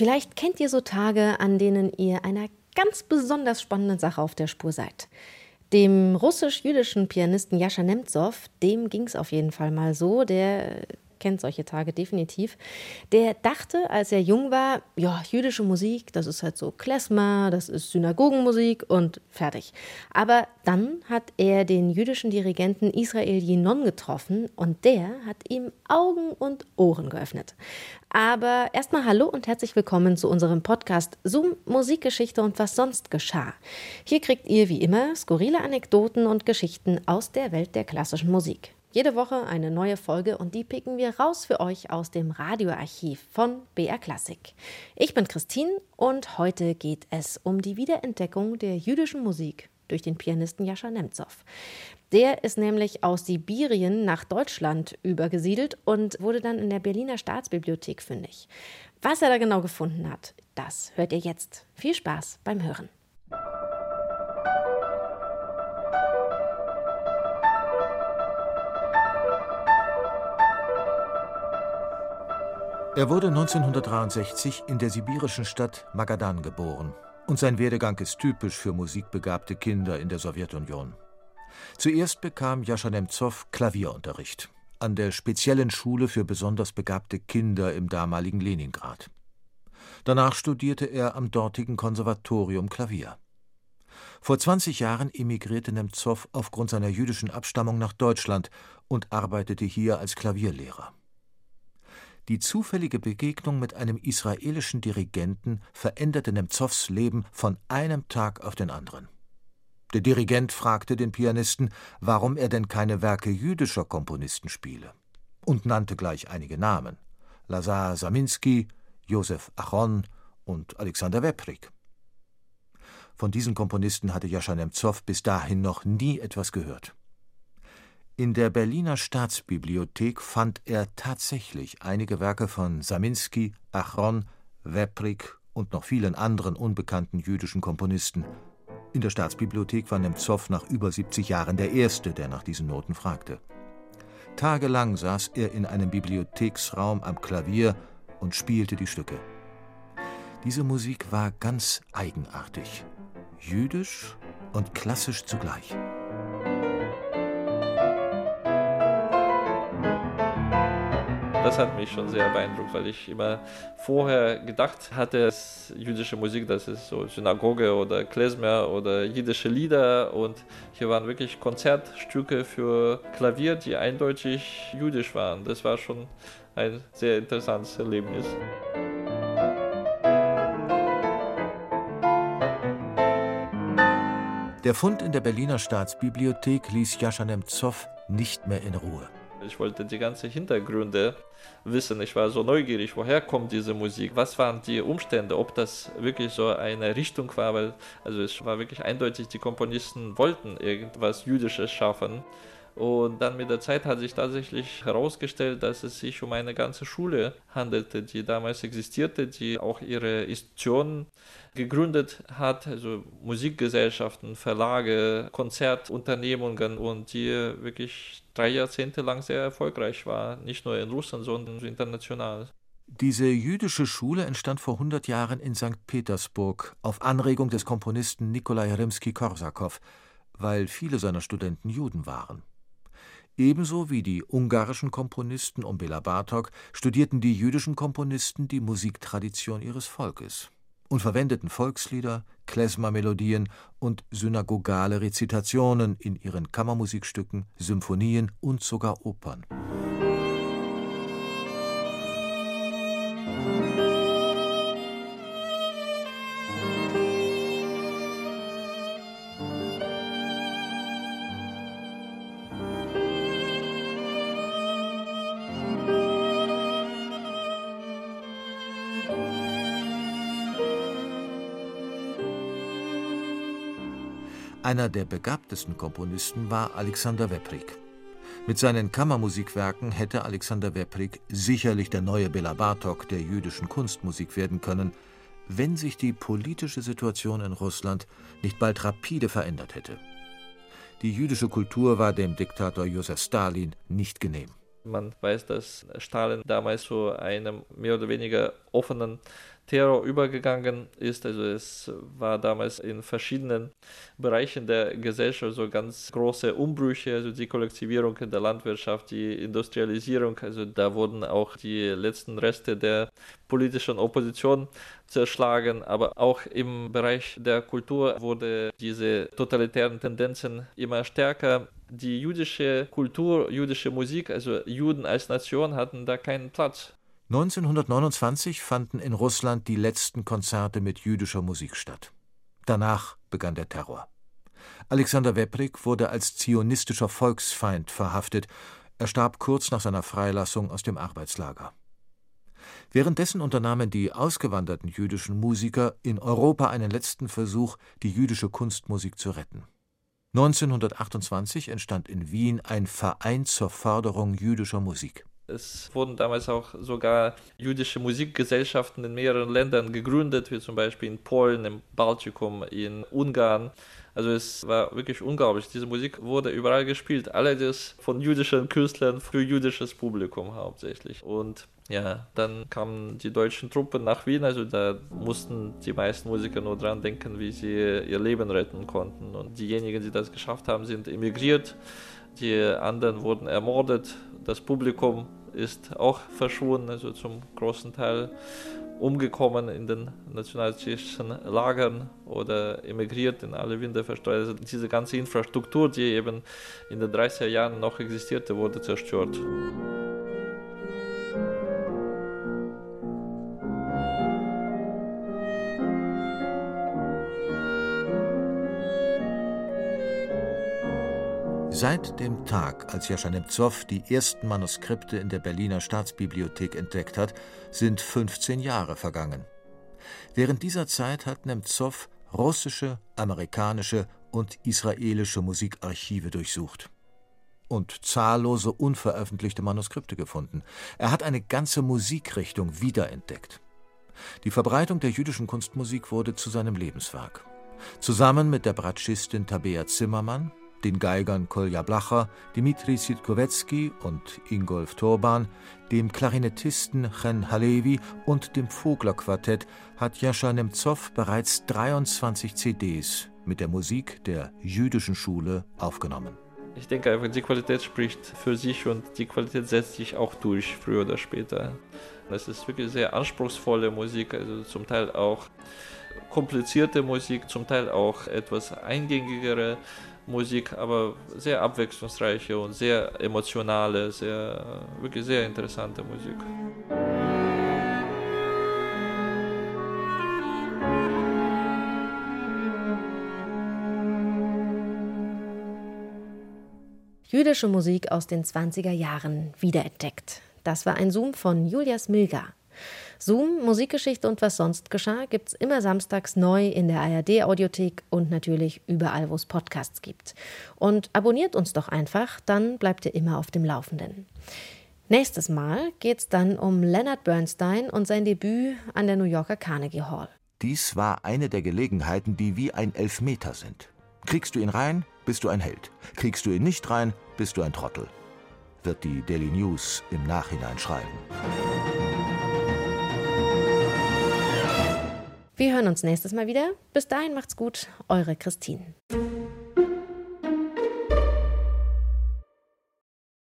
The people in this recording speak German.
Vielleicht kennt ihr so Tage, an denen ihr einer ganz besonders spannenden Sache auf der Spur seid. Dem russisch-jüdischen Pianisten Jascha Nemtsov, dem ging es auf jeden Fall mal so, der kennt solche Tage definitiv. Der dachte, als er jung war, ja, jüdische Musik, das ist halt so Klezmer, das ist Synagogenmusik und fertig. Aber dann hat er den jüdischen Dirigenten Israel Yinon getroffen und der hat ihm Augen und Ohren geöffnet. Aber erstmal hallo und herzlich willkommen zu unserem Podcast Zoom Musikgeschichte und was sonst geschah. Hier kriegt ihr wie immer skurrile Anekdoten und Geschichten aus der Welt der klassischen Musik. Jede Woche eine neue Folge und die picken wir raus für euch aus dem Radioarchiv von BR Classic. Ich bin Christine und heute geht es um die Wiederentdeckung der jüdischen Musik durch den Pianisten Jascha Nemtsov. Der ist nämlich aus Sibirien nach Deutschland übergesiedelt und wurde dann in der Berliner Staatsbibliothek fündig. Was er da genau gefunden hat, das hört ihr jetzt. Viel Spaß beim Hören. Er wurde 1963 in der sibirischen Stadt Magadan geboren und sein Werdegang ist typisch für musikbegabte Kinder in der Sowjetunion. Zuerst bekam Jascha Nemtsov Klavierunterricht an der speziellen Schule für besonders begabte Kinder im damaligen Leningrad. Danach studierte er am dortigen Konservatorium Klavier. Vor 20 Jahren emigrierte Nemtsov aufgrund seiner jüdischen Abstammung nach Deutschland und arbeitete hier als Klavierlehrer. Die zufällige Begegnung mit einem israelischen Dirigenten veränderte Nemzows Leben von einem Tag auf den anderen. Der Dirigent fragte den Pianisten, warum er denn keine Werke jüdischer Komponisten spiele, und nannte gleich einige Namen: Lazar Saminsky, Josef Achon und Alexander Weprik. Von diesen Komponisten hatte Jascha Nemzow bis dahin noch nie etwas gehört. In der Berliner Staatsbibliothek fand er tatsächlich einige Werke von Saminsky, Achron, Weprik und noch vielen anderen unbekannten jüdischen Komponisten. In der Staatsbibliothek war Nemtsov nach über 70 Jahren der Erste, der nach diesen Noten fragte. Tagelang saß er in einem Bibliotheksraum am Klavier und spielte die Stücke. Diese Musik war ganz eigenartig, jüdisch und klassisch zugleich. Das hat mich schon sehr beeindruckt, weil ich immer vorher gedacht hatte, dass jüdische Musik, das ist so Synagoge oder Klezmer oder jiddische Lieder und hier waren wirklich Konzertstücke für Klavier, die eindeutig jüdisch waren. Das war schon ein sehr interessantes Erlebnis. Der Fund in der Berliner Staatsbibliothek ließ Jascha Nemtsov nicht mehr in Ruhe. Ich wollte die ganzen Hintergründe wissen. Ich war so neugierig, woher kommt diese Musik? Was waren die Umstände? Ob das wirklich so eine Richtung war? Weil, also es war wirklich eindeutig, die Komponisten wollten irgendwas Jüdisches schaffen. Und dann mit der Zeit hat sich tatsächlich herausgestellt, dass es sich um eine ganze Schule handelte, die damals existierte, die auch ihre Institutionen gegründet hat, also Musikgesellschaften, Verlage, Konzertunternehmungen und die wirklich drei Jahrzehnte lang sehr erfolgreich war, nicht nur in Russland, sondern international. Diese jüdische Schule entstand vor 100 Jahren in St. Petersburg auf Anregung des Komponisten Nikolai Rimsky-Korsakow, weil viele seiner Studenten Juden waren. Ebenso wie die ungarischen Komponisten um Bela Bartok studierten die jüdischen Komponisten die Musiktradition ihres Volkes und verwendeten Volkslieder, Klezmer-Melodien und synagogale Rezitationen in ihren Kammermusikstücken, Symphonien und sogar Opern. Einer der begabtesten Komponisten war Alexander Weprik. Mit seinen Kammermusikwerken hätte Alexander Weprik sicherlich der neue Bela Bartok der jüdischen Kunstmusik werden können, wenn sich die politische Situation in Russland nicht bald rapide verändert hätte. Die jüdische Kultur war dem Diktator Josef Stalin nicht genehm. Man weiß, dass Stalin damals so einem mehr oder weniger offenen Terror übergegangen ist. Also es war damals in verschiedenen Bereichen der Gesellschaft so ganz große Umbrüche, also die Kollektivierung in der Landwirtschaft, die Industrialisierung, also da wurden auch die letzten Reste der politischen Opposition zerschlagen, aber auch im Bereich der Kultur wurde diese totalitären Tendenzen immer stärker. Die jüdische Kultur, jüdische Musik, also Juden als Nation hatten da keinen Platz. 1929 fanden in Russland die letzten Konzerte mit jüdischer Musik statt. Danach begann der Terror. Alexander Weprik wurde als zionistischer Volksfeind verhaftet. Er starb kurz nach seiner Freilassung aus dem Arbeitslager. Währenddessen unternahmen die ausgewanderten jüdischen Musiker in Europa einen letzten Versuch, die jüdische Kunstmusik zu retten. 1928 entstand in Wien ein Verein zur Förderung jüdischer Musik. Es wurden damals auch sogar jüdische Musikgesellschaften in mehreren Ländern gegründet, wie zum Beispiel in Polen, im Baltikum, in Ungarn. Also es war wirklich unglaublich. Diese Musik wurde überall gespielt. Allerdings von jüdischen Künstlern für jüdisches Publikum hauptsächlich. Und ja, dann kamen die deutschen Truppen nach Wien. Also da mussten die meisten Musiker nur dran denken, wie sie ihr Leben retten konnten. Und diejenigen, die das geschafft haben, sind emigriert. Die anderen wurden ermordet. Das Publikum ist auch verschwunden, also zum großen Teil umgekommen in den nationalsozialistischen Lagern oder emigriert in alle Winde verstreut. Also diese ganze Infrastruktur, die eben in den 30er Jahren noch existierte, wurde zerstört. Seit dem Tag, als Jascha Nemzow die ersten Manuskripte in der Berliner Staatsbibliothek entdeckt hat, sind 15 Jahre vergangen. Während dieser Zeit hat Nemzow russische, amerikanische und israelische Musikarchive durchsucht und zahllose unveröffentlichte Manuskripte gefunden. Er hat eine ganze Musikrichtung wiederentdeckt. Die Verbreitung der jüdischen Kunstmusik wurde zu seinem Lebenswerk. Zusammen mit der Bratschistin Tabea Zimmermann den Geigern Kolja Blacher, Dmitri Sitkowetzki und Ingolf Turban, dem Klarinettisten Chen Halevi und dem Vogler-Quartett hat Jascha Nemzow bereits 23 CDs mit der Musik der jüdischen Schule aufgenommen. Ich denke einfach, die Qualität spricht für sich und die Qualität setzt sich auch durch, früher oder später. Es ist wirklich sehr anspruchsvolle Musik, also zum Teil auch komplizierte Musik, zum Teil auch etwas eingängigere Musik, aber sehr abwechslungsreiche und sehr emotionale, sehr, wirklich sehr interessante Musik. Jüdische Musik aus den 20er Jahren wiederentdeckt. Das war ein Zoom von Julias Milger. Zoom, Musikgeschichte und was sonst geschah, gibt's immer samstags neu in der ARD-Audiothek und natürlich überall, wo es Podcasts gibt. Und abonniert uns doch einfach, dann bleibt ihr immer auf dem Laufenden. Nächstes Mal geht's dann um Leonard Bernstein und sein Debüt an der New Yorker Carnegie Hall. Dies war eine der Gelegenheiten, die wie ein Elfmeter sind. Kriegst du ihn rein, bist du ein Held. Kriegst du ihn nicht rein, bist du ein Trottel. Wird die Daily News im Nachhinein schreiben. Wir hören uns nächstes Mal wieder. Bis dahin macht's gut, eure Christine.